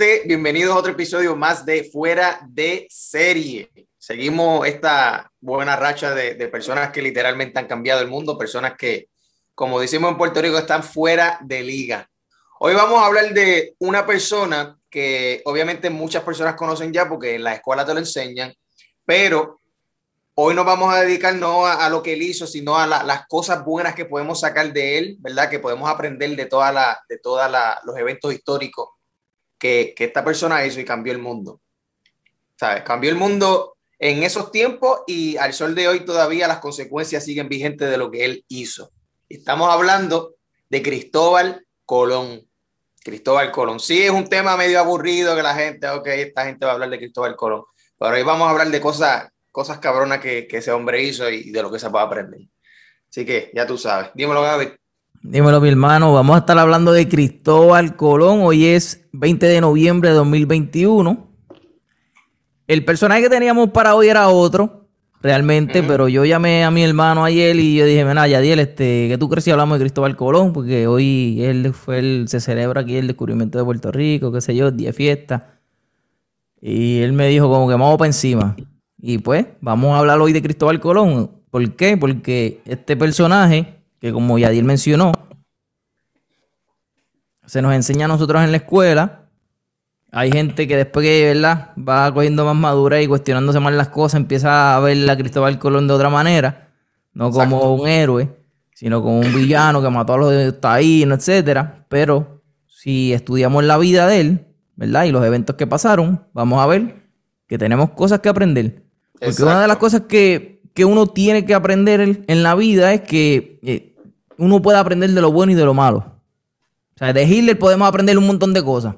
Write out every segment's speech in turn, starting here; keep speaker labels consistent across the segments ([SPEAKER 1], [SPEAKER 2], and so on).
[SPEAKER 1] gente, bienvenidos a otro episodio más de Fuera de Serie. Seguimos esta buena racha de, de, personas que literalmente han cambiado el mundo, personas que, como decimos en Puerto Rico, están fuera de liga. Hoy vamos a hablar de una persona que obviamente muchas personas conocen ya porque en la escuela te lo enseñan, pero hoy nos vamos a dedicar no a, a lo que él hizo, sino a la, las cosas buenas que podemos sacar de él, ¿verdad? Que podemos aprender de todos de los eventos históricos que, que, esta persona hizo y cambió el mundo. ¿Sabes? Cambió el mundo en esos tiempos y al sol de hoy todavía las consecuencias siguen vigentes de lo que él hizo. Estamos hablando de Cristóbal Colón. Cristóbal Colón. Sí, es un tema medio aburrido que la gente, ok, esta gente va a hablar de Cristóbal Colón, pero hoy vamos a hablar de cosas cosas cabronas que, que, ese hombre hizo y de lo que se puede aprender. Así que ya tú sabes. Dímelo, Gaby.
[SPEAKER 2] Dímelo, mi hermano. Vamos a estar hablando de Cristóbal Colón. Hoy es 20 de noviembre de 2021. El personaje que teníamos para hoy era otro, realmente, uh -huh. pero yo llamé a mi hermano ayer y yo dije, mira, Yadiel, este, ¿qué tú crees si hablamos de Cristóbal Colón? Porque hoy él fue el, se celebra aquí el descubrimiento de Puerto Rico, qué sé yo, día de fiesta. Y él me dijo como que vamos para encima. Y pues vamos a hablar hoy de Cristóbal Colón. ¿Por qué? Porque este personaje, que como Yadir mencionó, se nos enseña a nosotros en la escuela. Hay gente que después que ¿verdad? va cogiendo más madura y cuestionándose más las cosas, empieza a ver a Cristóbal Colón de otra manera, no como Exacto. un héroe, sino como un villano que mató a los taínos, etcétera. Pero si estudiamos la vida de él, ¿verdad? Y los eventos que pasaron, vamos a ver que tenemos cosas que aprender. Porque Exacto. una de las cosas que, que, uno tiene que aprender en la vida es que eh, uno puede aprender de lo bueno y de lo malo. O sea, de Hitler podemos aprender un montón de cosas.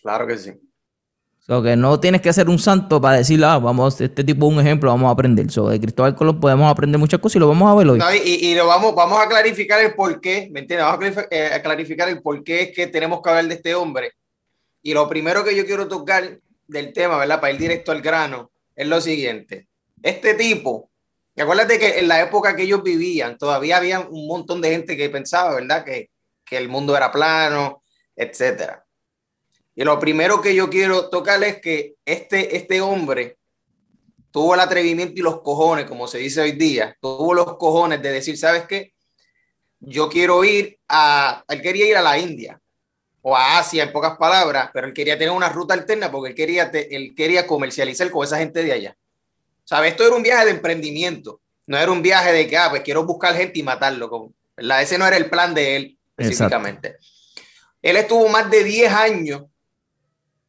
[SPEAKER 1] Claro que sí.
[SPEAKER 2] O sea, que no tienes que ser un santo para decir, ah, vamos, este tipo es un ejemplo, vamos a aprender. So, de Cristóbal Colón podemos aprender muchas cosas y lo vamos a ver hoy.
[SPEAKER 1] No, y, y lo vamos, vamos a clarificar el por qué, ¿me entiendes? Vamos a clarificar, eh, a clarificar el por qué es que tenemos que hablar de este hombre. Y lo primero que yo quiero tocar del tema, ¿verdad? Para ir directo al grano, es lo siguiente. Este tipo, acuérdate que en la época que ellos vivían, todavía había un montón de gente que pensaba, ¿verdad? Que, que el mundo era plano, etcétera. Y lo primero que yo quiero tocar es que este, este hombre tuvo el atrevimiento y los cojones, como se dice hoy día, tuvo los cojones de decir, ¿sabes qué? Yo quiero ir a, él quería ir a la India o a Asia en pocas palabras, pero él quería tener una ruta alterna porque él quería, él quería comercializar con esa gente de allá. ¿Sabes? Esto era un viaje de emprendimiento, no era un viaje de que, ah, pues quiero buscar gente y matarlo. ¿verdad? Ese no era el plan de él específicamente. Exacto. Él estuvo más de 10 años,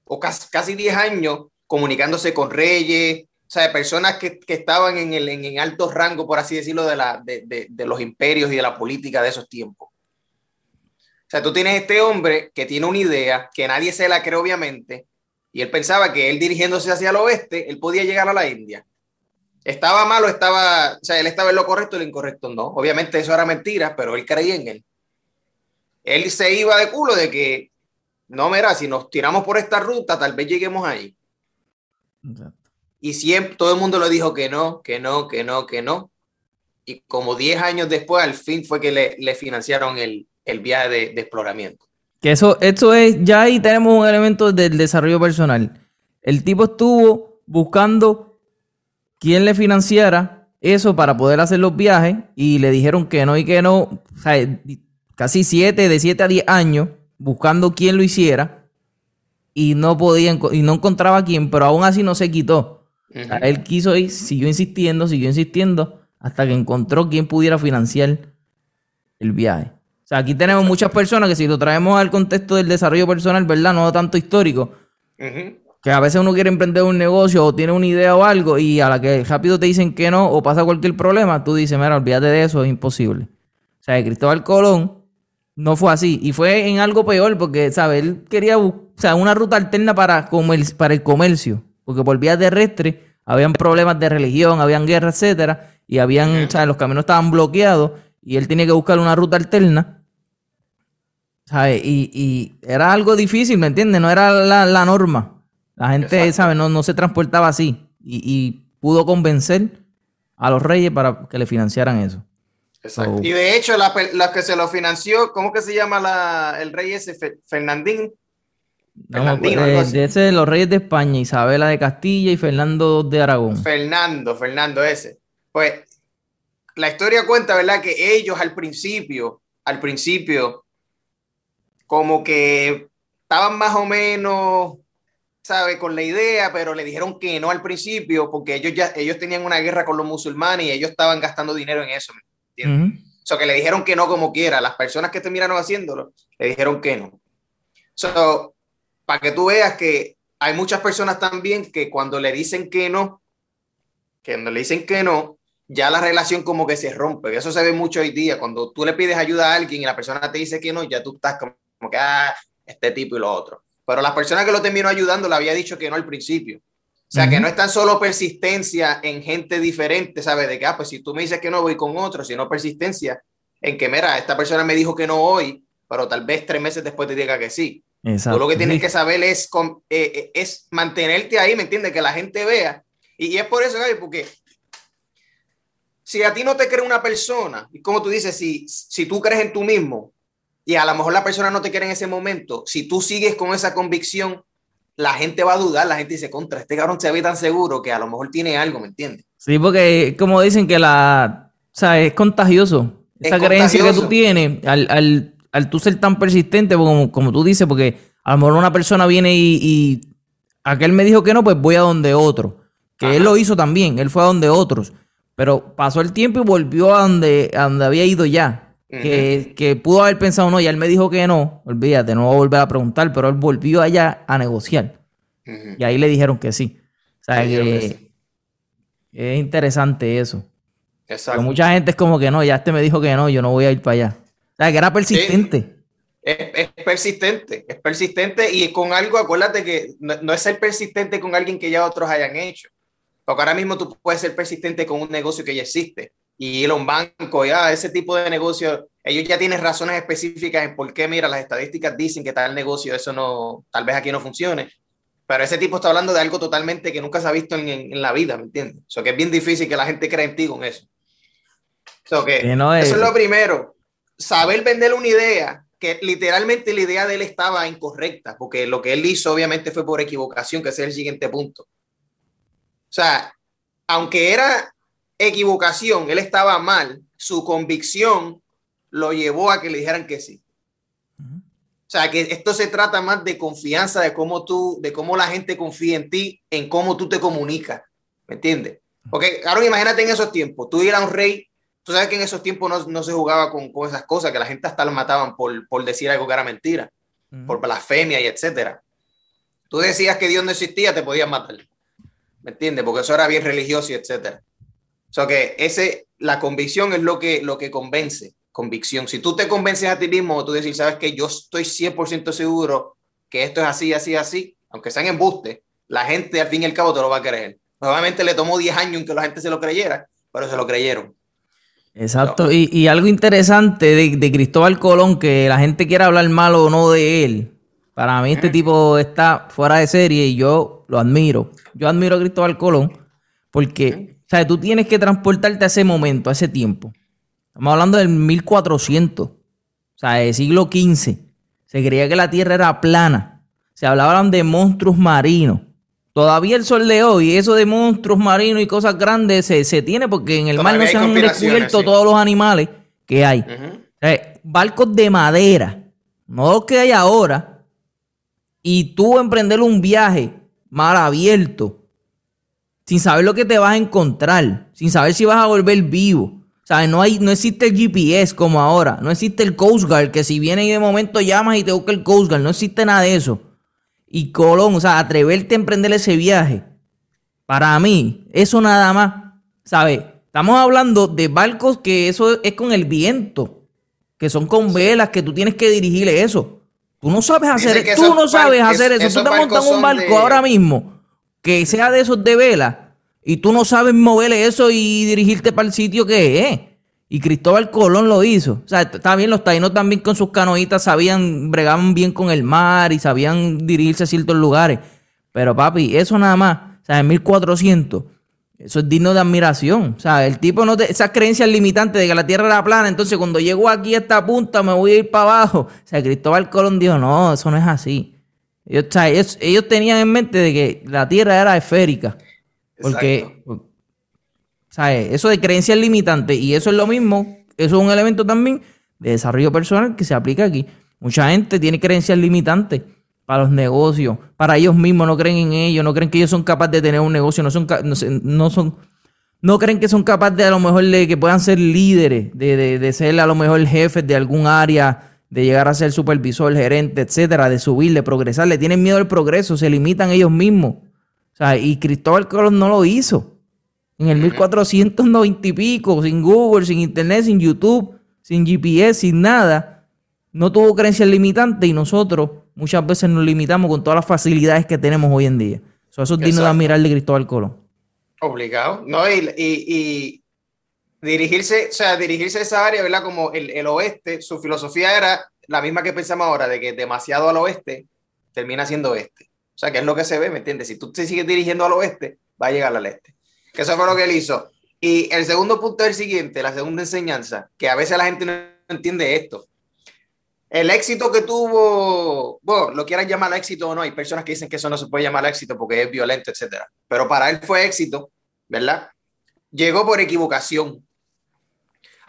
[SPEAKER 1] o casi, casi 10 años, comunicándose con reyes, o sea, personas que, que estaban en, el, en, en alto rango, por así decirlo, de, la, de, de, de los imperios y de la política de esos tiempos. O sea, tú tienes este hombre que tiene una idea, que nadie se la cree obviamente, y él pensaba que él dirigiéndose hacia el oeste, él podía llegar a la India. Estaba malo, estaba, o sea, él estaba en lo correcto y lo incorrecto no. Obviamente eso era mentira, pero él creía en él. Él se iba de culo de que, no, mira, si nos tiramos por esta ruta, tal vez lleguemos ahí. Exacto. Y siempre todo el mundo le dijo que no, que no, que no, que no. Y como 10 años después, al fin fue que le, le financiaron el, el viaje de, de, exploramiento.
[SPEAKER 2] Que eso, eso es, ya ahí tenemos un elemento del desarrollo personal. El tipo estuvo buscando quién le financiara eso para poder hacer los viajes y le dijeron que no y que no. O sea, casi siete, de 7 a 10 años buscando quién lo hiciera y no podía, y no encontraba quién, pero aún así no se quitó. Uh -huh. o sea, él quiso ir, siguió insistiendo, siguió insistiendo hasta que encontró quién pudiera financiar el viaje. O sea, aquí tenemos muchas personas que si lo traemos al contexto del desarrollo personal, ¿verdad? No tanto histórico. Uh -huh. Que a veces uno quiere emprender un negocio o tiene una idea o algo y a la que rápido te dicen que no o pasa cualquier problema, tú dices, mira, olvídate de eso, es imposible. O sea, Cristóbal Colón no fue así. Y fue en algo peor porque, ¿sabes? Él quería o sea, una ruta alterna para, para el comercio. Porque por vía terrestre habían problemas de religión, habían guerras, etcétera, y habían, o sea, los caminos estaban bloqueados y él tenía que buscar una ruta alterna. ¿Sabes? Y, y era algo difícil, ¿me entiendes? No era la, la norma. La gente, ¿sabes? No, no se transportaba así. Y, y, pudo convencer a los reyes para que le financiaran eso.
[SPEAKER 1] Exacto. So, y de hecho, la, la, que se lo financió, ¿cómo que se llama la, el rey ese? Fernandín.
[SPEAKER 2] de, ese de los reyes de España, Isabela de Castilla y Fernando de Aragón.
[SPEAKER 1] Fernando, Fernando ese. Pues la historia cuenta, ¿verdad? Que ellos al principio, al principio, como que estaban más o menos, ¿sabe? Con la idea, pero le dijeron que no al principio, porque ellos ya, ellos tenían una guerra con los musulmanes y ellos estaban gastando dinero en eso, ¿me entiendes? O sea, que le dijeron que no como quiera. Las personas que te miraron haciéndolo, le dijeron que no. So, para que tú veas que hay muchas personas también que cuando le dicen que no, que cuando le dicen que no, ya la relación como que se rompe. Eso se ve mucho hoy día. Cuando tú le pides ayuda a alguien y la persona te dice que no, ya tú estás como, que, ah, este tipo y lo otro. Pero las personas que lo terminó ayudando le había dicho que no al principio. O sea, que no es tan solo persistencia en gente diferente, ¿sabes? De que, ah, pues si tú me dices que no voy con otro, sino persistencia en que, mira, esta persona me dijo que no hoy, pero tal vez tres meses después te diga que sí. Exacto. Tú lo que tienes que saber es, eh, eh, es mantenerte ahí, ¿me entiendes? Que la gente vea. Y, y es por eso, Gaby, porque si a ti no te cree una persona, y como tú dices, si, si tú crees en tú mismo y a lo mejor la persona no te quiere en ese momento, si tú sigues con esa convicción, la gente va a dudar, la gente dice, contra, este cabrón se ve tan seguro que a lo mejor tiene algo, ¿me entiendes?
[SPEAKER 2] Sí, porque como dicen que la, o sea, es contagioso. Esa creencia que tú tienes, al, al, al, tú ser tan persistente, como, como tú dices, porque a lo mejor una persona viene y, y aquel me dijo que no, pues voy a donde otro. Que él lo hizo también, él fue a donde otros. Pero pasó el tiempo y volvió a donde, donde había ido ya. Que, pudo haber pensado, no, y él me dijo que no, olvídate, no voy a volver a preguntar, pero él volvió allá a negociar. Y ahí le dijeron que sí. O sea, que, es interesante eso. Exacto. mucha gente es como que no, ya este me dijo que no, yo no voy a ir para allá. O sea, que era persistente.
[SPEAKER 1] Es, persistente, es persistente y con algo, acuérdate que no, es ser persistente con alguien que ya otros hayan hecho. Porque ahora mismo tú puedes ser persistente con un negocio que ya existe y ir a un banco, ya ese tipo de negocio, ellos ya tienen razones específicas en por qué, mira, las estadísticas dicen que tal negocio, eso no, tal vez aquí no funcione. Pero ese tipo está hablando de algo totalmente que nunca se ha visto en, en, la vida, ¿me entiendes? O sea, que es bien difícil que la gente crea en ti con eso. So que, Eso es lo primero. Saber vender una idea, que literalmente la idea de él estaba incorrecta, porque lo que él hizo obviamente fue por equivocación, que ese es el siguiente punto. O sea, aunque era equivocación, él estaba mal, su convicción lo llevó a que le dijeran que sí. O sea, que esto se trata más de confianza, de cómo tú, de cómo la gente confía en ti, en cómo tú te comunicas. ¿Me entiendes? Porque, claro, imagínate en esos tiempos, tú eras un rey, tú sabes que en esos tiempos no, no se jugaba con, con, esas cosas, que la gente hasta lo mataban por, por decir algo que era mentira, por blasfemia y etcétera. Tú decías que Dios no existía, te podían matar. ¿me entiendes? Porque eso era bien religioso y etcétera. O sea que ese, la convicción es lo que, lo que convence, convicción. Si tú te convences a ti mismo, tú decís, sabes que yo estoy 100% seguro que esto es así, así, así, aunque sean embuste, la gente al fin y al cabo te lo va a creer. Nuevamente le tomó 10 años en que la gente se lo creyera, pero se lo creyeron.
[SPEAKER 2] Exacto, y, y, algo interesante de, de, Cristóbal Colón, que la gente quiera hablar mal o no de él, para mí este tipo está fuera de serie y yo lo admiro. Yo admiro a Cristóbal Colón porque, o sea, tú tienes que transportarte a ese momento, a ese tiempo. Estamos hablando del 1400, o sea, del siglo XV. Se creía que la Tierra era plana. Se hablaban de monstruos marinos. Todavía el sol de hoy, eso de monstruos marinos y cosas grandes se, tiene porque en el mar no se han descubierto todos los animales que hay. barcos de madera, no los que hay ahora. Y tú emprender un viaje mar abierto, sin saber lo que te vas a encontrar, sin saber si vas a volver vivo. ¿Sabes? No, hay, no existe el GPS como ahora, no existe el Coast Guard, que si viene y de momento llamas y te busca el Coast Guard, no existe nada de eso. Y Colón, o sea, atreverte a emprender ese viaje, para mí, eso nada más, ¿sabes? Estamos hablando de barcos que eso es con el viento, que son con velas, que tú tienes que dirigir eso. Tú no sabes hacer, tú no sabes hacer eso. Tú te montas un barco ahora mismo que sea de esos de vela y tú no sabes moverle eso y dirigirte para el sitio que es. Y Cristóbal Colón lo hizo. O sea, está bien, los taínos también con sus canoitas sabían, bregaban bien con el mar y sabían dirigirse a ciertos lugares. Pero papi, eso nada más, o sea, en 1400 eso es digno de admiración. O sea, el tipo no te, esas creencias limitantes de que la tierra era plana, entonces cuando llego aquí a esta punta me voy a ir para abajo. O sea, Cristóbal Colón dijo, no, eso no es así. Ellos, ellos, tenían en mente de que la Tierra era esférica. Porque, ¿sabes? Eso de creencias limitantes. Y eso es lo mismo. Eso es un elemento también de desarrollo personal que se aplica aquí. Mucha gente tiene creencias limitantes para los negocios, para ellos mismos, no creen en ellos, no creen que ellos son capaces de tener un negocio, no son, no, son, no creen que son capaces de a lo mejor de que puedan ser líderes, de, de, ser a lo mejor jefes de algún área, de llegar a ser supervisor, gerente, etcétera, de subir, de progresar, le tienen miedo al progreso, se limitan ellos mismos. O sea, y Cristóbal Colón no lo hizo. En el 1490 y pico, sin Google, sin Internet, sin YouTube, sin GPS, sin nada, no tuvo creencias limitantes y nosotros muchas veces nos limitamos con todas las facilidades que tenemos hoy en día. eso es digno de admirar de Cristóbal Colón.
[SPEAKER 1] Obligado. No, y, dirigirse, o sea, dirigirse a esa área, ¿verdad? Como el, oeste, su filosofía era la misma que pensamos ahora, de que demasiado al oeste termina siendo este. O sea, que es lo que se ve, ¿me entiendes? Si tú te sigues dirigiendo al oeste, va a llegar al este. Que eso fue lo que él hizo. Y el segundo punto es el siguiente, la segunda enseñanza, que a veces la gente no entiende esto. El éxito que tuvo, bueno, lo quieran llamar éxito o no, hay personas que dicen que eso no se puede llamar éxito porque es violento, etcétera. Pero para él fue éxito, ¿verdad? Llegó por equivocación.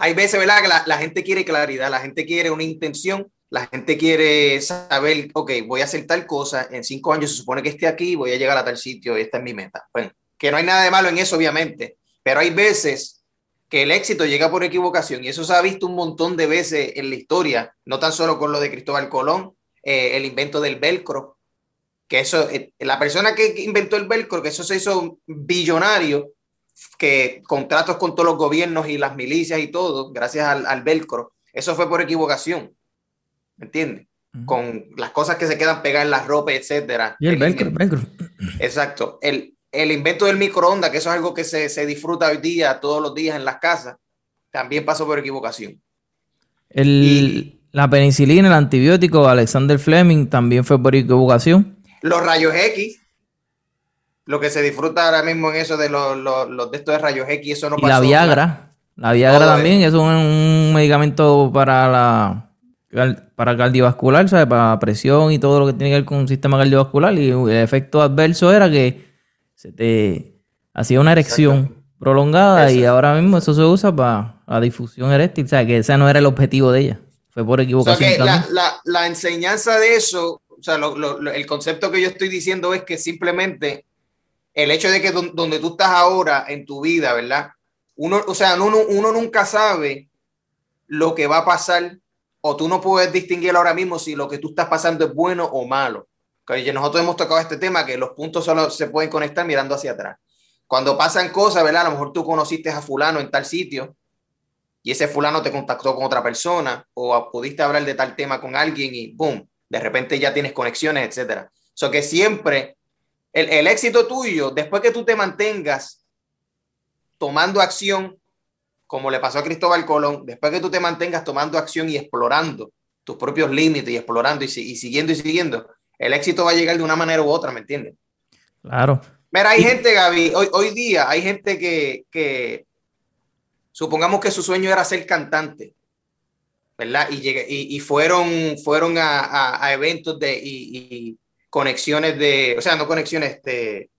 [SPEAKER 1] Hay veces, ¿verdad? Que la, gente quiere claridad, la gente quiere una intención, la gente quiere saber, ok, voy a hacer tal cosa, en cinco años se supone que esté aquí, voy a llegar a tal sitio, esta es mi meta. Bueno, que no hay nada de malo en eso, obviamente, pero hay veces que el éxito llega por equivocación y eso se ha visto un montón de veces en la historia, no tan solo con lo de Cristóbal Colón, eh, el invento del velcro, que eso, eh, la persona que inventó el velcro, que eso se hizo billonario, que contratos con todos los gobiernos y las milicias y todo, gracias al, velcro, eso fue por equivocación, ¿me entiendes? Con las cosas que se quedan pegadas en la ropa, etcétera.
[SPEAKER 2] Y el, velcro, velcro.
[SPEAKER 1] Exacto. El, el invento del microondas, que eso es algo que se, disfruta hoy día, todos los días en las casas, también pasó por equivocación.
[SPEAKER 2] la penicilina, el antibiótico, Alexander Fleming, también fue por equivocación.
[SPEAKER 1] Los rayos X, lo que se disfruta ahora mismo en eso de los, los, de estos de rayos X, eso no
[SPEAKER 2] y La Viagra, la Viagra también, es un, medicamento para la para cardiovascular, ¿sabes? Para presión y todo lo que tiene que ver con un sistema cardiovascular. Y el efecto adverso era que se te hacía una erección prolongada y ahora mismo eso se usa para la difusión eréctil, o sea, que ese no era el objetivo de ella, fue por equivocación.
[SPEAKER 1] la, enseñanza de eso, o sea, el concepto que yo estoy diciendo es que simplemente el hecho de que donde tú estás ahora en tu vida, ¿verdad? Uno, o sea, uno, uno nunca sabe lo que va a pasar o tú no puedes distinguir ahora mismo si lo que tú estás pasando es bueno o malo nosotros hemos tocado este tema que los puntos solo se pueden conectar mirando hacia atrás. Cuando pasan cosas, ¿verdad? A lo mejor tú conociste a fulano en tal sitio y ese fulano te contactó con otra persona o pudiste hablar de tal tema con alguien y boom, de repente ya tienes conexiones, etcétera. O que siempre el, el éxito tuyo, después que tú te mantengas tomando acción, como le pasó a Cristóbal Colón, después que tú te mantengas tomando acción y explorando tus propios límites y explorando y, y siguiendo y siguiendo, el éxito va a llegar de una manera u otra, ¿me entiendes?
[SPEAKER 2] Claro.
[SPEAKER 1] Mira, hay gente, Gaby, hoy, hoy día hay gente que, supongamos que su sueño era ser cantante, ¿verdad? Y, y, fueron, fueron a, eventos de, y, conexiones de, o sea, no conexiones, de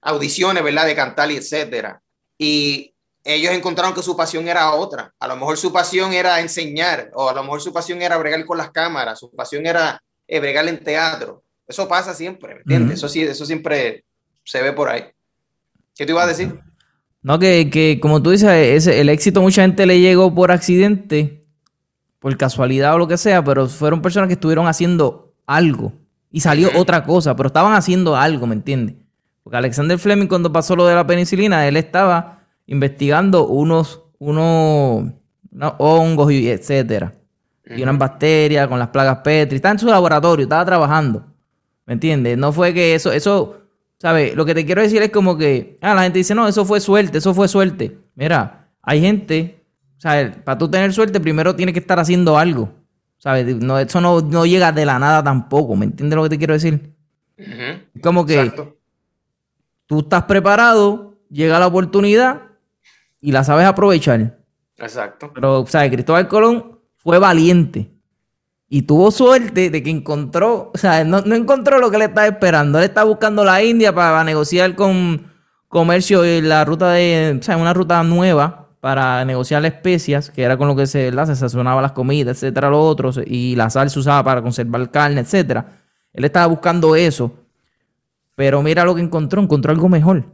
[SPEAKER 1] audiciones, ¿verdad? De cantar y etcétera. Y ellos encontraron que su pasión era otra. A lo mejor su pasión era enseñar, o a lo mejor su pasión era bregar con las cámaras, su pasión era eh, bregar en teatro. Eso pasa siempre, ¿me entiendes? Eso sí, eso siempre se ve por ahí. ¿Qué te ibas a decir?
[SPEAKER 2] No, que, como tú dices, el éxito mucha gente le llegó por accidente, por casualidad o lo que sea, pero fueron personas que estuvieron haciendo algo y salió otra cosa, pero estaban haciendo algo, ¿me entiendes? Porque Alexander Fleming cuando pasó lo de la penicilina, él estaba investigando unos, unos, unos hongos y etcétera y unas bacterias con las plagas Petri. Estaba en su laboratorio, estaba trabajando. ¿Me entiendes? No fue que eso, eso, ¿sabes? Lo que te quiero decir es como que, ah, la gente dice, no, eso fue suerte, eso fue suerte. Mira, hay gente, ¿sabes? Para tú tener suerte, primero tienes que estar haciendo algo. ¿Sabes? No, eso no, llega de la nada tampoco. ¿Me entiendes lo que te quiero decir? Como que tú estás preparado, llega la oportunidad y la sabes aprovechar.
[SPEAKER 1] Exacto.
[SPEAKER 2] Pero, ¿sabes? Cristóbal Colón fue valiente Y tuvo suerte de que encontró, o sea, no, encontró lo que le estaba esperando. Él estaba buscando la India para negociar con comercio en la ruta de, o sea, una ruta nueva para negociar especias, que era con lo que se, se sazonaba las comidas, etcétera, lo otro, y la sal se usaba para conservar carne, etcétera. Él estaba buscando eso. Pero mira lo que encontró, encontró algo mejor.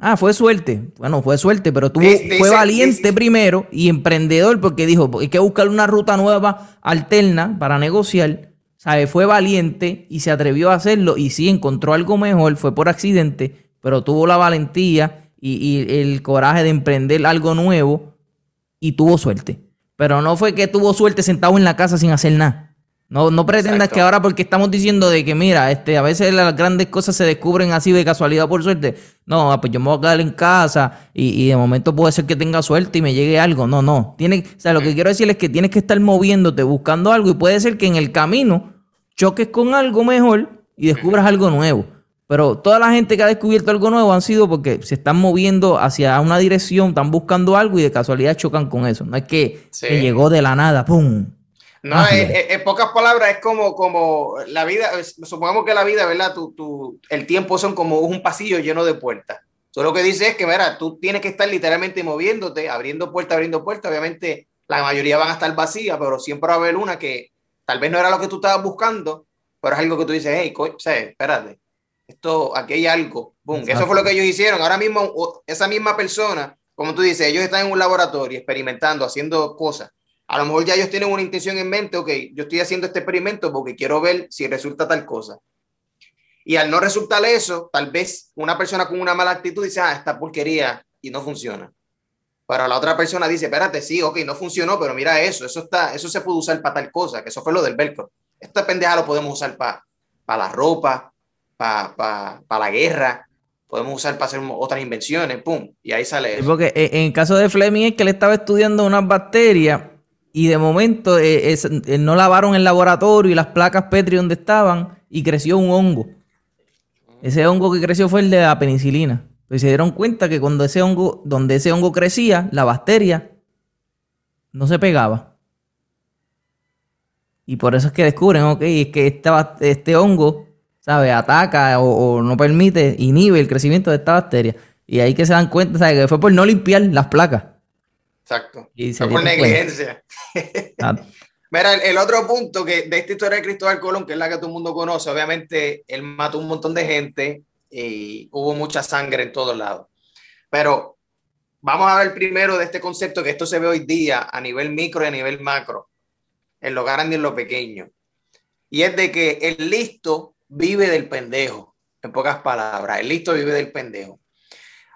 [SPEAKER 2] Ah, fue suerte. Bueno, fue suerte, pero tuvo, fue valiente primero y emprendedor porque dijo, hay que buscar una ruta nueva, alterna, para negociar. ¿Sabe? Fue valiente y se atrevió a hacerlo y sí encontró algo mejor, fue por accidente, pero tuvo la valentía y, y el coraje de emprender algo nuevo y tuvo suerte. Pero no fue que tuvo suerte sentado en la casa sin hacer nada. No, no pretendas que ahora porque estamos diciendo de que mira, este, a veces las grandes cosas se descubren así de casualidad por suerte. No, ah, pues yo me voy a quedar en casa y, de momento puede ser que tenga suerte y me llegue algo. No, no. Tiene, o sea, lo que quiero decir es que tienes que estar moviéndote, buscando algo y puede ser que en el camino choques con algo mejor y descubras algo nuevo. Pero toda la gente que ha descubierto algo nuevo han sido porque se están moviendo hacia una dirección, están buscando algo y de casualidad chocan con eso. No es que llegó de la nada, ¡pum!
[SPEAKER 1] No, en, pocas palabras es como, como la vida, supongamos que la vida, ¿verdad? Tu, el tiempo son como un pasillo lleno de puertas. Solo lo que dice es que, mira, tú tienes que estar literalmente moviéndote, abriendo puertas, abriendo puertas. Obviamente la mayoría van a estar vacías, pero siempre va a haber una que tal vez no era lo que tú estabas buscando, pero es algo que tú dices, hey, espérate, esto, aquí hay algo. Boom. Eso fue lo que ellos hicieron. Ahora mismo, esa misma persona, como tú dices, ellos están en un laboratorio experimentando, haciendo cosas a lo mejor ya ellos tienen una intención en mente, ok, yo estoy haciendo este experimento porque quiero ver si resulta tal cosa. Y al no resultar eso, tal vez una persona con una mala actitud dice, ah, esta porquería y no funciona. Pero la otra persona dice, espérate, sí, ok, no funcionó, pero mira eso, eso, está, eso se puede usar para tal cosa, que eso fue lo del velcro. Esta pendeja lo podemos usar para para la ropa, para para la guerra, podemos usar para hacer otras invenciones, pum, y ahí sale eso.
[SPEAKER 2] Porque en el caso de Fleming es que él estaba estudiando unas bacterias y de momento eh, eh, no lavaron el laboratorio y las placas Petri donde estaban y creció un hongo. Ese hongo que creció fue el de la penicilina. Pues se dieron cuenta que cuando ese hongo, donde ese hongo crecía, la bacteria no se pegaba. Y por eso es que descubren, ok, es que este, este hongo, ¿sabe? Ataca o, no permite, inhibe el crecimiento de esta bacteria. Y ahí que se dan cuenta, ¿sabe? Que fue por no limpiar las placas.
[SPEAKER 1] Exacto. Y por negligencia. Mira, el, otro punto que de esta historia de Cristóbal Colón, que es la que todo el mundo conoce, obviamente él mató un montón de gente y hubo mucha sangre en todos lados. Pero vamos a ver primero de este concepto que esto se ve hoy día a nivel micro y a nivel macro, en lo grande y en lo pequeño. Y es de que el listo vive del pendejo, en pocas palabras, el listo vive del pendejo.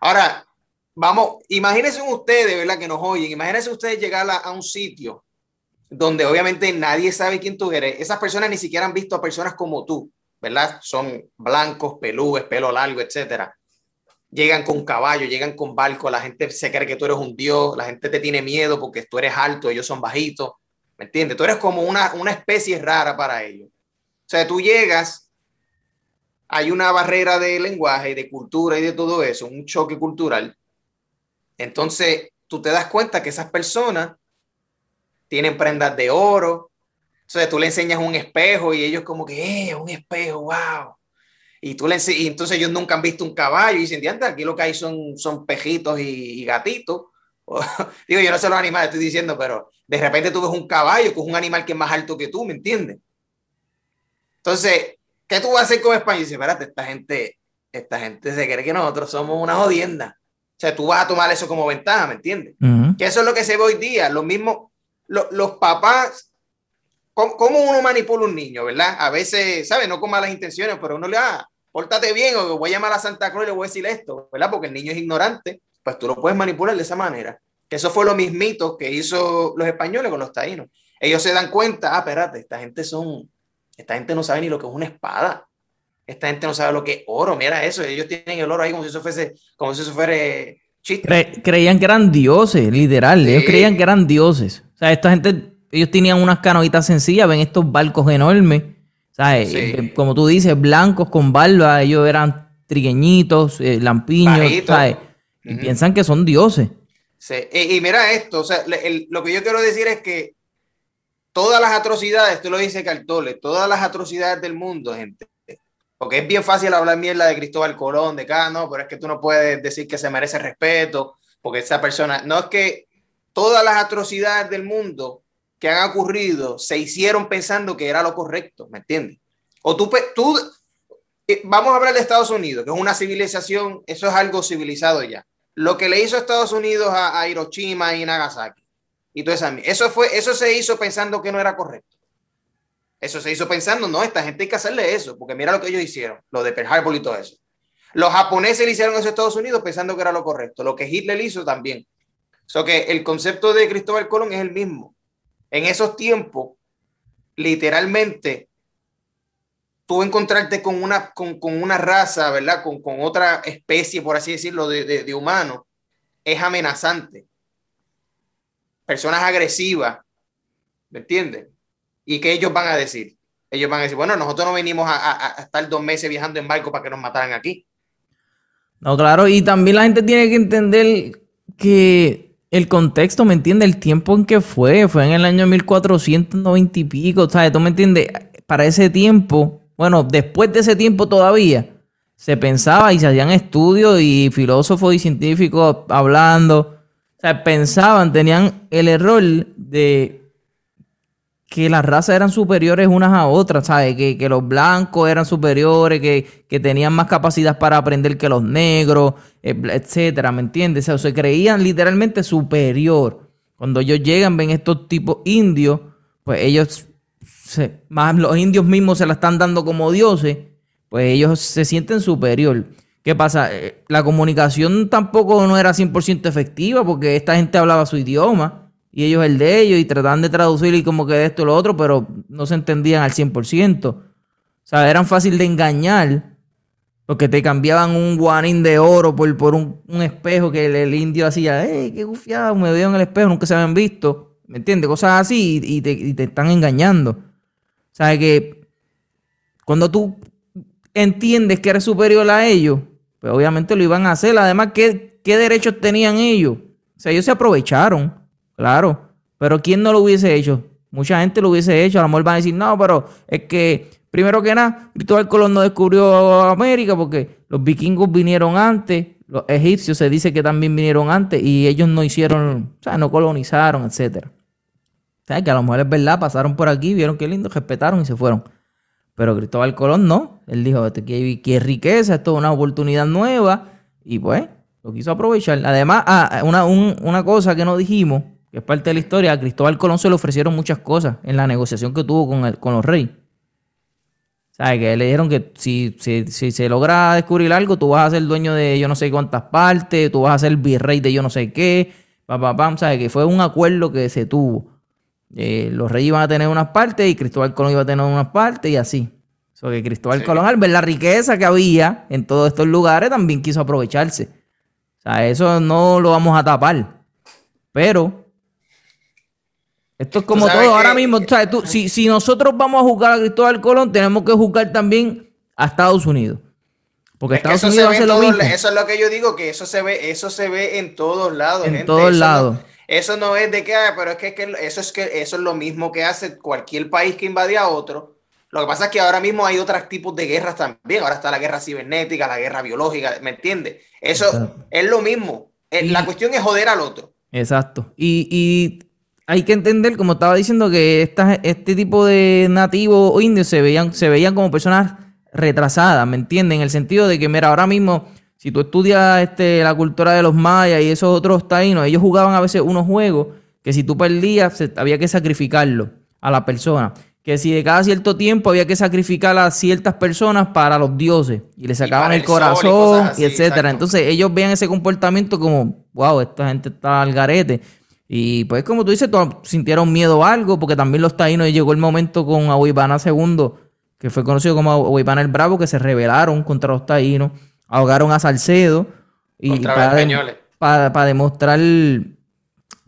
[SPEAKER 1] Ahora, vamos, imagínense ustedes, ¿verdad? Que nos oyen, imagínense ustedes llegar a, un sitio donde obviamente nadie sabe quién tú eres. Esas personas ni siquiera han visto a personas como tú, ¿verdad? Son blancos, pelúes, pelo largo, etcétera. Llegan con caballo, llegan con barco, la gente se cree que tú eres un dios, la gente te tiene miedo porque tú eres alto, ellos son bajitos, ¿me entiendes? Tú eres como una, una especie rara para ellos. O sea, tú llegas, hay una barrera de lenguaje, de cultura y de todo eso, un choque cultural, entonces, tú te das cuenta que esas personas tienen prendas de oro. Entonces, tú le enseñas un espejo y ellos como que, eh, un espejo, wow. Y, tú le y entonces ellos nunca han visto un caballo y dicen, diante, aquí lo que hay son, son pejitos y, gatitos. digo, yo no sé los animales, estoy diciendo, pero de repente tú ves un caballo que es un animal que es más alto que tú, ¿me entiendes? Entonces, ¿qué tú vas a hacer con España? Y dice, espérate, esta gente, esta gente se cree que nosotros somos una jodienda. O sea, tú vas a tomar eso como ventaja, ¿me entiendes? Que eso es lo que se ve hoy día. Lo mismo, los papás, ¿cómo, uno manipula un niño, verdad? A veces, ¿sabes? No con malas intenciones, pero uno le da, ah, pórtate bien o voy a llamar a Santa Cruz y le voy a decir esto, ¿verdad? Porque el niño es ignorante, pues tú lo puedes manipular de esa manera. Que eso fue lo mismito que hizo los españoles con los taínos. Ellos se dan cuenta, ah, espérate, esta gente son, esta gente no sabe ni lo que es una espada esta gente no sabe lo que es oro, mira eso, ellos tienen el oro ahí como si eso fuese, como si eso fuera chiste.
[SPEAKER 2] creían que eran dioses, literal, ellos creían que eran dioses. O sea, esta gente, ellos tenían unas canoitas sencillas, ven estos barcos enormes, ¿sabes? Eh, como tú dices, blancos con barba, ellos eran trigueñitos, eh, lampiños, ¿sabes? Y piensan que son dioses.
[SPEAKER 1] Sí, y, mira esto, o sea, lo que yo quiero decir es que todas las atrocidades, esto lo dice Cartole, todas las atrocidades del mundo, gente. Porque es bien fácil hablar mierda de Cristóbal Colón, de acá, no, pero es que tú no puedes decir que se merece respeto, porque esa persona, no es que todas las atrocidades del mundo que han ocurrido se hicieron pensando que era lo correcto, ¿me entiendes? O tú, tú, eh, vamos a hablar de Estados Unidos, que es una civilización, eso es algo civilizado ya. Lo que le hizo Estados Unidos a, Hiroshima y Nagasaki. Y todo eso, eso, fue, eso se hizo pensando que no era correcto. Eso se hizo pensando, no, esta gente hay que hacerle eso, porque mira lo que ellos hicieron, lo de Pearl Harbor y todo eso. Los japoneses le hicieron eso a Estados Unidos pensando que era lo correcto. Lo que Hitler hizo también. So que el concepto de Cristóbal Colón es el mismo. En esos tiempos, literalmente, tú encontrarte con una, con, una raza, ¿verdad? Con, otra especie, por así decirlo, de, de, humano, es amenazante. Personas agresivas, ¿me entiendes? ¿Y qué ellos van a decir? Ellos van a decir, bueno, nosotros no venimos a, a, estar dos meses viajando en barco para que nos mataran aquí.
[SPEAKER 2] No, claro, y también la gente tiene que entender que el contexto, ¿me entiende? El tiempo en que fue, fue en el año 1490 y pico, ¿sabes? ¿Tú me entiendes? Para ese tiempo, bueno, después de ese tiempo todavía se pensaba y se hacían estudios y filósofos y científicos hablando. O sea, pensaban, tenían el error de que las razas eran superiores unas a otras, ¿sabes? Que, los blancos eran superiores, que, tenían más capacidad para aprender que los negros, eh, etcétera, ¿me entiendes? O sea, se creían literalmente superior. Cuando ellos llegan, ven estos tipos indios, pues ellos más los indios mismos se la están dando como dioses, pues ellos se sienten superior. ¿Qué pasa? Eh, la comunicación tampoco no era 100% efectiva porque esta gente hablaba su idioma y ellos el de ellos y trataban de traducir y como que esto lo otro, pero no se entendían al 100%. O sea, eran fácil de engañar porque te cambiaban un guanín de oro por, por un, espejo que el, indio hacía, ¡eh, qué gufiado! Me veo en el espejo, nunca se habían visto. ¿Me entiendes? Cosas así y, te, y te están engañando. ¿Sabes que cuando tú entiendes que eres superior a ellos, pues obviamente lo iban a hacer. Además, ¿qué, qué derechos tenían ellos? O sea, ellos se aprovecharon, claro. Pero ¿quién no lo hubiese hecho? Mucha gente lo hubiese hecho. A lo mejor van a decir, no, pero es que, primero que nada, Cristóbal Colón no descubrió América porque los vikingos vinieron antes, los egipcios se dice que también vinieron antes y ellos no hicieron, o sea, no colonizaron, etcétera que a lo mejor es verdad, pasaron por aquí, vieron qué lindo, respetaron y se fueron. Pero Cristóbal Colón no. Él dijo, este, qué, riqueza, esto es una oportunidad nueva. Y pues, lo quiso aprovechar. Además, ah, una, una cosa que no dijimos, que es parte de la historia, a Cristóbal Colón se le ofrecieron muchas cosas en la negociación que tuvo con, el, con los reyes. ¿Sabes? Que le dijeron que si, si, se logra descubrir algo, tú vas a ser dueño de yo no sé cuántas partes, tú vas a ser virrey de yo no sé qué, pam, ¿sabes? Que fue un acuerdo que se tuvo. Eh, los reyes iban a tener unas partes y Cristóbal Colón iba a tener unas partes y así. So que Cristóbal Colón, al ver la riqueza que había en todos estos lugares, también quiso aprovecharse. O sea, eso no lo vamos a tapar. Pero esto es como todo. Ahora mismo, si, si nosotros vamos a juzgar a Cristóbal Colón, tenemos que juzgar también a Estados Unidos. Porque Estados Unidos hace lo mismo.
[SPEAKER 1] Eso es lo que yo digo, que eso se ve, eso se ve en todos lados.
[SPEAKER 2] En todos lados.
[SPEAKER 1] Eso no es de que, ah, pero es que, eso es que eso es lo mismo que hace cualquier país que invade a otro. Lo que pasa es que ahora mismo hay otros tipos de guerras también. Ahora está la guerra cibernética, la guerra biológica, ¿me entiendes? Eso es lo mismo. Eh, la cuestión es joder al otro.
[SPEAKER 2] Exacto. Y, hay que entender, como estaba diciendo, que este tipo de nativos o indios se veían, se veían como personas retrasadas, ¿me entienden? En el sentido de que, mira, ahora mismo si tú estudias este, la cultura de los mayas y esos otros taínos, ellos jugaban a veces unos juegos que si tú perdías había que sacrificarlo a la persona. Que si de cada cierto tiempo había que sacrificar a ciertas personas para los dioses y le sacaban el, corazón y, etcétera. Entonces ellos vean ese comportamiento como, wow, esta gente está al garete. Y pues como tú dices, sintieron miedo o algo, porque también los taínos llegó el momento con Ahuipana II, que fue conocido como Ahuipana el Bravo, que se rebelaron contra los taínos ahogaron a Salcedo y para, para, demostrar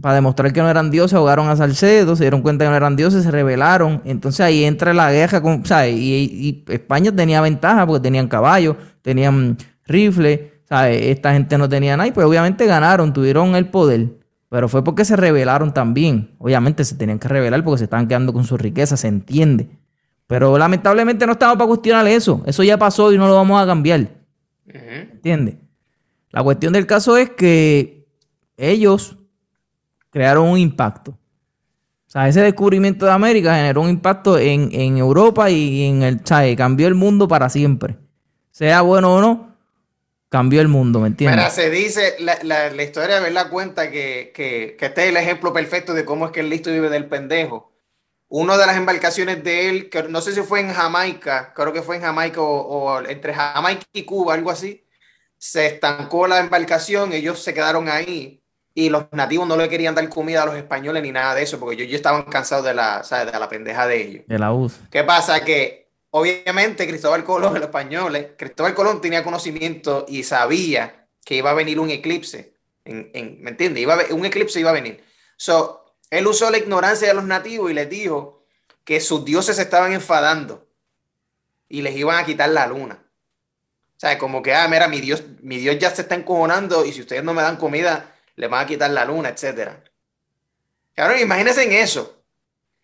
[SPEAKER 2] para demostrar que no eran dioses, ahogaron a Salcedo, se dieron cuenta que no eran dioses, se rebelaron. Entonces ahí entra la guerra, con, ¿sabes? Y, España tenía ventaja porque tenían caballos, tenían rifles, ¿sabes? Esta gente no tenía nada y pues obviamente ganaron, tuvieron el poder. pero fue porque se rebelaron también. Obviamente se tenían que rebelar porque se estaban quedando con su riqueza, se entiende. Pero lamentablemente no estamos para cuestionar eso. Eso ya pasó y no lo vamos a cambiar. ¿Entiendes? La cuestión del caso es que ellos crearon un impacto. O sea, ese descubrimiento de América generó un impacto en, Europa y en el, ¿sabes? Cambió el mundo para siempre. Sea bueno o no, cambió el mundo, ¿me entiendes?
[SPEAKER 1] Mira, se dice, la, la, la historia de verdad cuenta que, que, que, este es el ejemplo perfecto de cómo es que el listo vive del pendejo. Una de las embarcaciones de él, que no sé si fue en Jamaica, creo que fue en Jamaica o, o entre Jamaica y Cuba, algo así, se estancó la embarcación, ellos se quedaron ahí y los nativos no le querían dar comida a los españoles ni nada de eso, porque ellos, estaban cansados de la, de la pendeja de ellos.
[SPEAKER 2] De la US.
[SPEAKER 1] ¿Qué pasa? Que obviamente Cristóbal Colón, los españoles, Cristóbal Colón tenía conocimiento y sabía que iba a venir un eclipse. En, ¿Me entiendes? Iba un eclipse iba a venir. So, él usó la ignorancia de los nativos y les dijo que sus dioses se estaban enfadando y les iban a quitar la luna. O sea, como que, ah, mira, mi Dios, mi Dios ya se está encojonando y si ustedes no me dan comida, le van a quitar la luna, etcétera. Cabrón, imagínense en eso.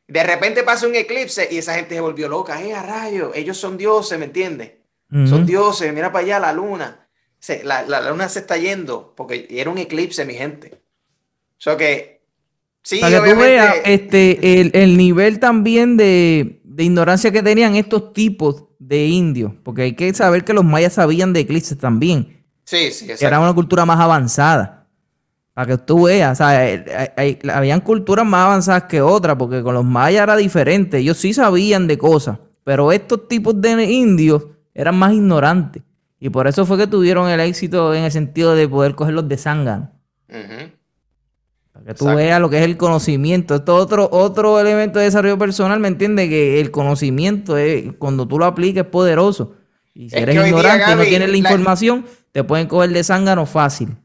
[SPEAKER 1] De repente pasa un eclipse y esa gente se volvió loca. ¡Eh, a rayo! Ellos son dioses, ¿me entiendes? Son dioses, mira para allá la luna. la, luna se está yendo porque era un eclipse, mi gente. O sea que,
[SPEAKER 2] sí, para que tú veas este, el, nivel también de, ignorancia que tenían estos tipos de indios, porque hay que saber que los mayas sabían de eclipses también.
[SPEAKER 1] Sí, sí,
[SPEAKER 2] Que era una cultura más avanzada. Para que tú veas, o sea, eh, habían culturas más avanzadas que otras, porque con los mayas era diferente. Ellos sí sabían de cosas, pero estos tipos de indios eran más ignorantes. Y por eso fue que tuvieron el éxito en el sentido de poder cogerlos de zángano. Para que tú veas lo que es el conocimiento. Esto es otro, otro elemento de desarrollo personal, ¿me entiendes? Que el conocimiento, es, cuando tú lo apliques, es poderoso. Y si eres ignorante y no tienes la información, te pueden coger de zángano fácil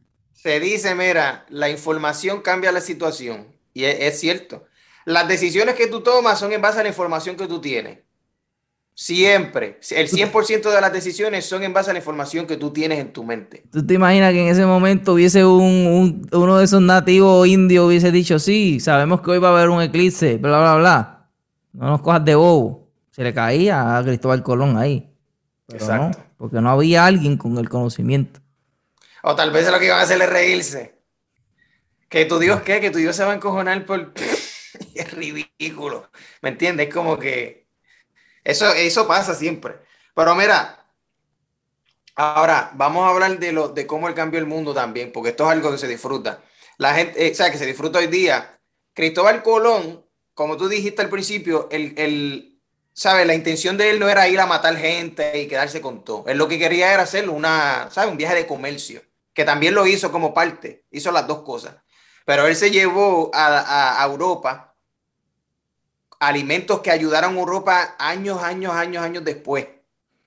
[SPEAKER 1] se dice, mira, la información cambia la situación. Y es, cierto. Las decisiones que tú tomas son en base a la información que tú tienes. Siempre. El 100% de las decisiones son en base a la información que tú tienes en tu mente.
[SPEAKER 2] ¿Tú te imaginas que en ese momento hubiese un, uno de esos nativos indios hubiese dicho, sí, sabemos que hoy va a haber un eclipse, bla, bla, bla? No nos cojas de bobo. Se le caía a Cristóbal Colón ahí. Exacto. porque no había alguien con el conocimiento.
[SPEAKER 1] O tal vez lo que iban a hacer es reírse. Que tu Dios qué, que tu Dios se va a encojonar por... es ridículo. ¿Me entiendes? Es como que... Eso, eso pasa siempre. Pero mira, ahora vamos a hablar de, lo, de cómo él cambió el mundo también, porque esto es algo que se disfruta. La gente, eh, que se disfruta hoy día. Cristóbal Colón, como tú dijiste al principio, el, el, ¿sabes? La intención de él no era ir a matar gente y quedarse con todo. Él lo que quería era hacer una, ¿sabes? Un viaje de comercio que también lo hizo como parte, hizo las dos cosas. Pero él se llevó a, Europa alimentos que ayudaron a Europa años, años, años, años después,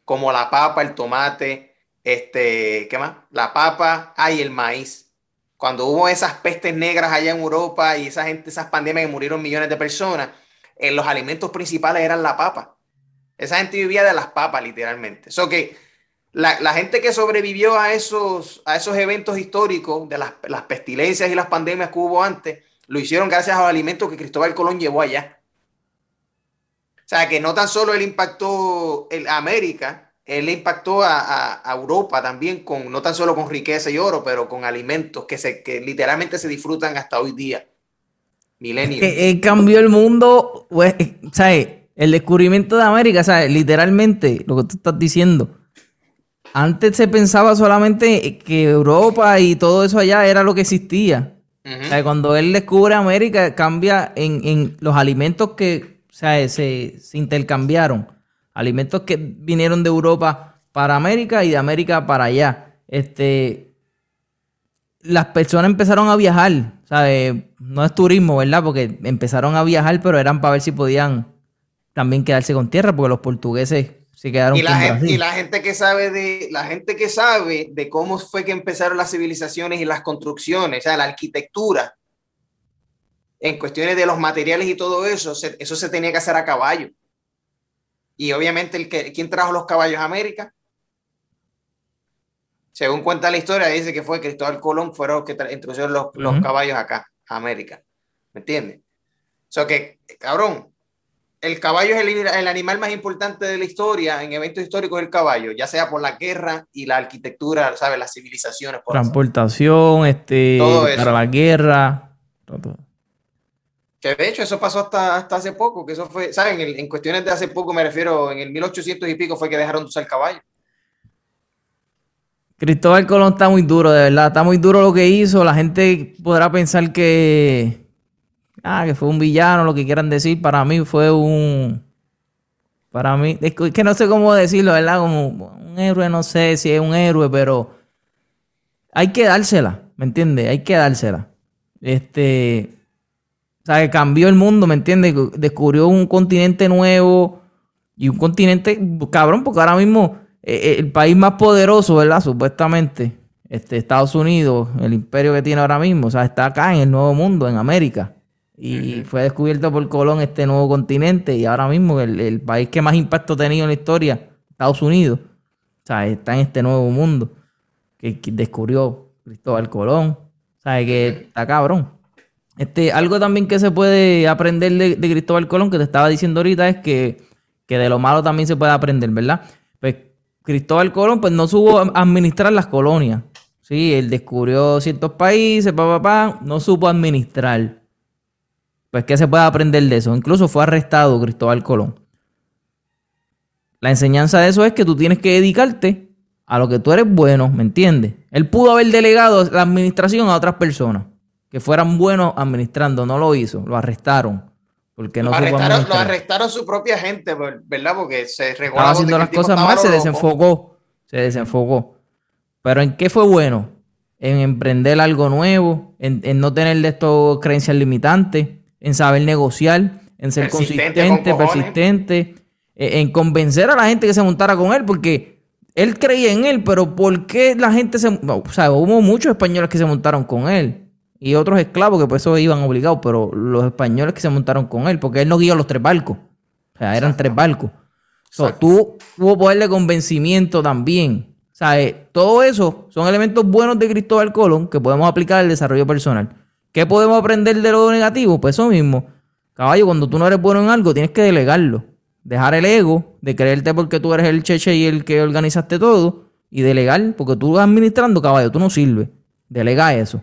[SPEAKER 1] como la papa, el tomate, este, ¿qué más? La papa, ah, y el maíz. Cuando hubo esas pestes negras allá en Europa y esas pandemias que murieron millones de personas, eh, los alimentos principales eran la papa. Esa gente vivía de las papas, literalmente. Eso que la, gente que sobrevivió a esos, a esos eventos históricos, de las, pestilencias y las pandemias que hubo antes, lo hicieron gracias a los alimentos que Cristóbal Colón llevó allá. O sea, que no tan solo él impactó a América, él impactó a, Europa también, con, no tan solo con riqueza y oro, pero con alimentos que, se, que literalmente se disfrutan hasta hoy día. Milenios.
[SPEAKER 2] Él cambió el mundo, pues, ¿sabes? El descubrimiento de América, ¿sabes? Literalmente, lo que tú estás diciendo antes se pensaba solamente que Europa y todo eso allá era lo que existía. cuando él descubre América, cambia en, los alimentos que se, intercambiaron. Alimentos que vinieron de Europa para América y de América para allá. Este, las personas empezaron a viajar. No es turismo, ¿verdad? Porque empezaron a viajar, pero eran para ver si podían también quedarse con tierra, porque los portugueses y,
[SPEAKER 1] la gente, y la gente que sabe de la gente que sabe de cómo fue que empezaron las civilizaciones y las construcciones, o sea, la arquitectura, en cuestiones de los materiales y todo eso, eso se tenía que hacer a caballo. Y obviamente, el que, ¿quién trajo los caballos a América? Según cuenta la historia, dice que fue Cristóbal Colón, fueron los que introdujeron los, los caballos acá. a América. ¿Me entiendes? O sea que, cabrón, el caballo es el, animal más importante de la historia en eventos históricos, el caballo, ya sea por la guerra y la arquitectura, ¿sabes? Las civilizaciones.
[SPEAKER 2] Transportación, este, para la guerra.
[SPEAKER 1] De hecho eso pasó hasta, hasta hace poco, que eso fue, ¿saben? En, en, cuestiones de hace poco me refiero, en el 1800 y pico fue que dejaron de usar caballo.
[SPEAKER 2] Cristóbal Colón está muy duro, de verdad, está muy duro lo que hizo. La gente podrá pensar que, ah, que fue un villano, lo que quieran decir. Para mí fue un, para mí, es que no sé cómo decirlo, ¿verdad? Como un héroe, no sé si es un héroe, pero hay que dársela, ¿me entiendes? Hay que dársela. Este, o sea, que cambió el mundo, ¿me entiendes? Descubrió un continente nuevo y un continente, cabrón, porque ahora mismo eh, eh, el país más poderoso, ¿verdad? Supuestamente, este, Estados Unidos, el imperio que tiene ahora mismo, o sea, está acá en el Nuevo Mundo, en América. Y fue descubierto por Colón este nuevo continente y ahora mismo el, el, país que más impacto ha tenido en la historia, Estados Unidos, o sea, está en este nuevo mundo que, descubrió Cristóbal Colón. O sea, que está cabrón. Este, algo también que se puede aprender de, Cristóbal Colón, que te estaba diciendo ahorita, es que, de lo malo también se puede aprender, ¿verdad? Pues Cristóbal Colón pues no supo administrar las colonias. Sí, él descubrió ciertos países, papá, pa, no supo administrar. Pues, ¿qué se puede aprender de eso? Incluso fue arrestado Cristóbal Colón. La enseñanza de eso es que tú tienes que dedicarte a lo que tú eres bueno, ¿me entiendes? Él pudo haber delegado la administración a otras personas que fueran buenos administrando, no lo hizo, lo arrestaron. Porque no
[SPEAKER 1] lo, arrestaron, lo arrestaron su propia gente, ¿verdad? Porque se
[SPEAKER 2] Estaba haciendo las cosas mal, se desenfocó. Se desenfocó. Pero ¿en qué fue bueno? En emprender algo nuevo, en, no tener de estos creencias limitantes, en saber negociar, en ser consistente, persistente, e, en convencer a la gente que se montara con él, porque él creía en él, pero ¿por qué la gente se... O sea, hubo muchos españoles que se montaron con él y otros esclavos que por eso iban obligados, pero los españoles que se montaron con él, porque él no guió los tres barcos. O sea, eran tres barcos. So, tú hubo poder de convencimiento también. O sea, eh, todo eso son elementos buenos de Cristóbal Colón que podemos aplicar al desarrollo personal. ¿Qué podemos aprender de lo negativo? Pues eso mismo. Caballo, cuando tú no eres bueno en algo, tienes que delegarlo. Dejar el ego de creerte porque tú eres el cheche y el que organizaste todo y delegar, porque tú vas administrando, caballo, tú no sirves. Delega eso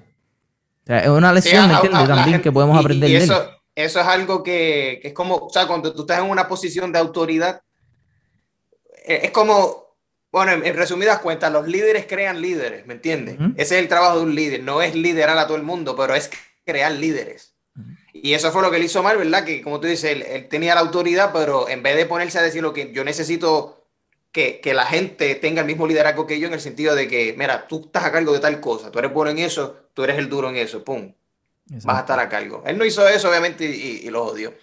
[SPEAKER 2] es una lección, También que podemos aprender
[SPEAKER 1] y eso, Eso es algo que, es como, o sea, cuando tú estás en una posición de autoridad, eh, es como, bueno, en, resumidas cuentas, los líderes crean líderes, ¿me entiendes? Ese es el trabajo de un líder, no es liderar a todo el mundo, pero es crear líderes. Y eso fue lo que él hizo mal, ¿verdad? Que como tú dices, él, él, tenía la autoridad, pero en vez de ponerse a decir lo que yo necesito que, que, la gente tenga el mismo liderazgo que yo en el sentido de que, mira, tú estás a cargo de tal cosa, tú eres bueno en eso, tú eres el duro en eso, pum, vas a estar a cargo. Él no hizo eso, obviamente, y, lo odió.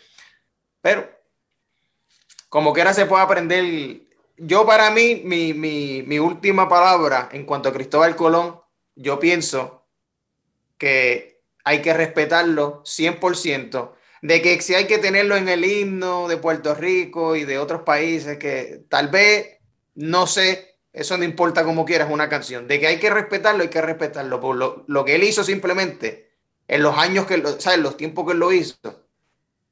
[SPEAKER 1] Pero, como quiera se puede aprender. Yo para mí, mi, mi, mi última palabra en cuanto a Cristóbal Colón, yo pienso que hay que respetarlo 100%, de que si hay que tenerlo en el himno de Puerto Rico y de otros países, que tal vez no sé, eso no importa como quieras una canción, de que hay que respetarlo, hay que respetarlo por lo, que él hizo simplemente en los años que, lo, ¿sabes? Los tiempos que él lo hizo.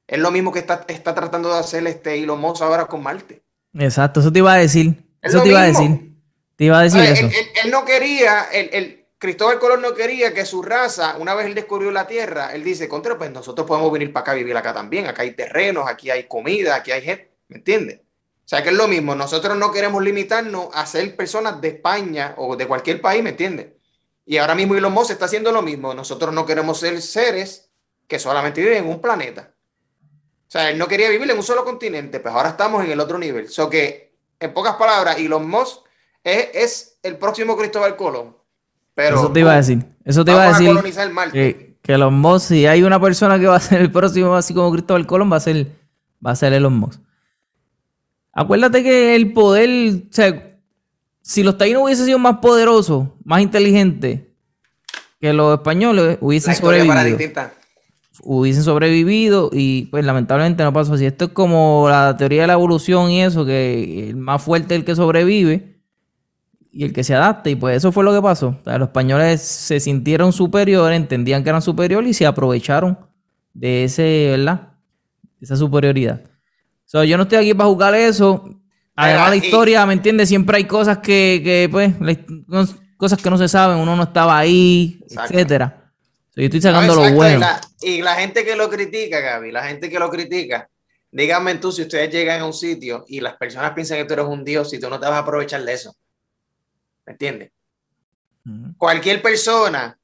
[SPEAKER 1] Es lo mismo que está, está tratando de hacer este Elon Musk ahora con Marte.
[SPEAKER 2] Exacto, eso te iba a decir. eso te iba a decir. Te iba a decir eso.
[SPEAKER 1] Él, no quería, el, Cristóbal Colón no quería que su raza, una vez él descubrió la Tierra, él dice, contra, pues nosotros podemos venir para acá a vivir acá también. Acá hay terrenos, aquí hay comida, aquí hay gente, ¿me entiendes? O sea que es lo mismo, nosotros no queremos limitarnos a ser personas de España o de cualquier país, ¿me entiendes? Y ahora mismo Elon Musk está haciendo lo mismo, nosotros no queremos ser seres que solamente viven en un planeta. O sea, él no quería vivir en un solo continente, pues ahora estamos en el otro nivel. O sea que, en pocas palabras, Elon Musk es, es el próximo Cristóbal Colón. Pero,
[SPEAKER 2] eso te iba a decir. Eso te iba a decir. Que, que Elon Musk, si hay una persona que va a ser el próximo, así como Cristóbal Colón, va a ser, va a ser Elon Musk. Acuérdate que el poder, o sea, si los taínos hubiesen sido más poderosos, más inteligentes que los españoles, hubiesen sobrevivido. Hubiesen sobrevivido y pues lamentablemente no pasó así. Esto es como la teoría de la evolución y eso, que el más fuerte es el que sobrevive. y el que se adapte. Y pues eso fue lo que pasó. los españoles se sintieron superiores, entendían que eran superiores y se aprovecharon de ese, ¿verdad? Esa superioridad. Yo no estoy aquí para jugar eso. Además, la historia, ¿me entiendes? Siempre hay cosas que, que pues, cosas que no se saben, uno no estaba ahí, etcétera. yo estoy sacando lo bueno.
[SPEAKER 1] Y la, gente que lo critica, Gaby, la gente que lo critica, díganme tú si ustedes llegan a un sitio y las personas piensan que tú eres un dios y tú no te vas a aprovechar de eso. ¿Me entiendes? Cualquier persona,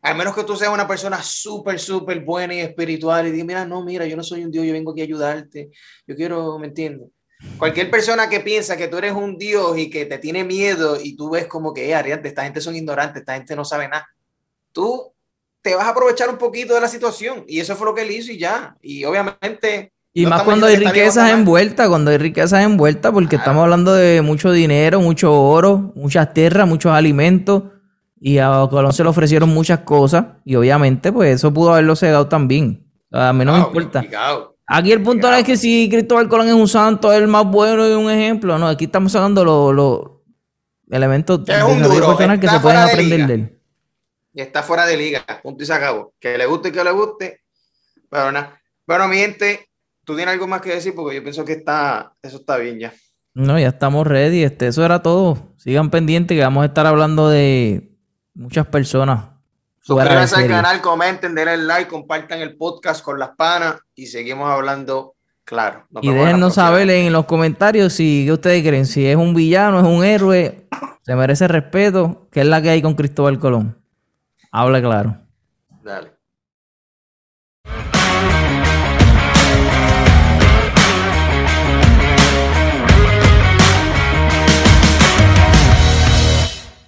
[SPEAKER 1] al menos que tú seas una persona súper, súper buena y espiritual y diga, mira, no, mira, yo no soy un dios, yo vengo aquí a ayudarte, yo quiero, ¿me entiendes? Cualquier persona que piensa que tú eres un Dios y que te tiene miedo y tú ves como que, eh, esta gente son ignorantes, esta gente no sabe nada, tú te vas a aprovechar un poquito de la situación y eso fue lo que él hizo y ya. Y obviamente...
[SPEAKER 2] Y más cuando hay riquezas envueltas, cuando hay riquezas envueltas, porque estamos hablando de mucho dinero, mucho oro, muchas tierras, muchos alimentos. Y a Colón se le ofrecieron muchas cosas. Y obviamente, pues eso pudo haberlo cegado también. A mí no me importa. Aquí el punto es que si Cristóbal Colón es un santo, es el más bueno y un ejemplo. No, aquí estamos hablando los elementos
[SPEAKER 1] de personal que se pueden aprender de, él. Y está fuera de liga, punto y se acabó. Que le guste y que le guste. Pero nada. Bueno, mi gente, tú tienes algo más que decir porque yo pienso que está, eso está bien ya.
[SPEAKER 2] No, ya estamos ready. Este, eso era todo. Sigan pendientes que vamos a estar hablando de muchas personas
[SPEAKER 1] Suscríbanse al canal, comenten, denle like, compartan el podcast con las panas y seguimos hablando claro.
[SPEAKER 2] y déjennos saber en los comentarios si ustedes creen, si es un villano, es un héroe, se merece respeto, que es la que hay con Cristóbal Colón. Habla claro. Dale.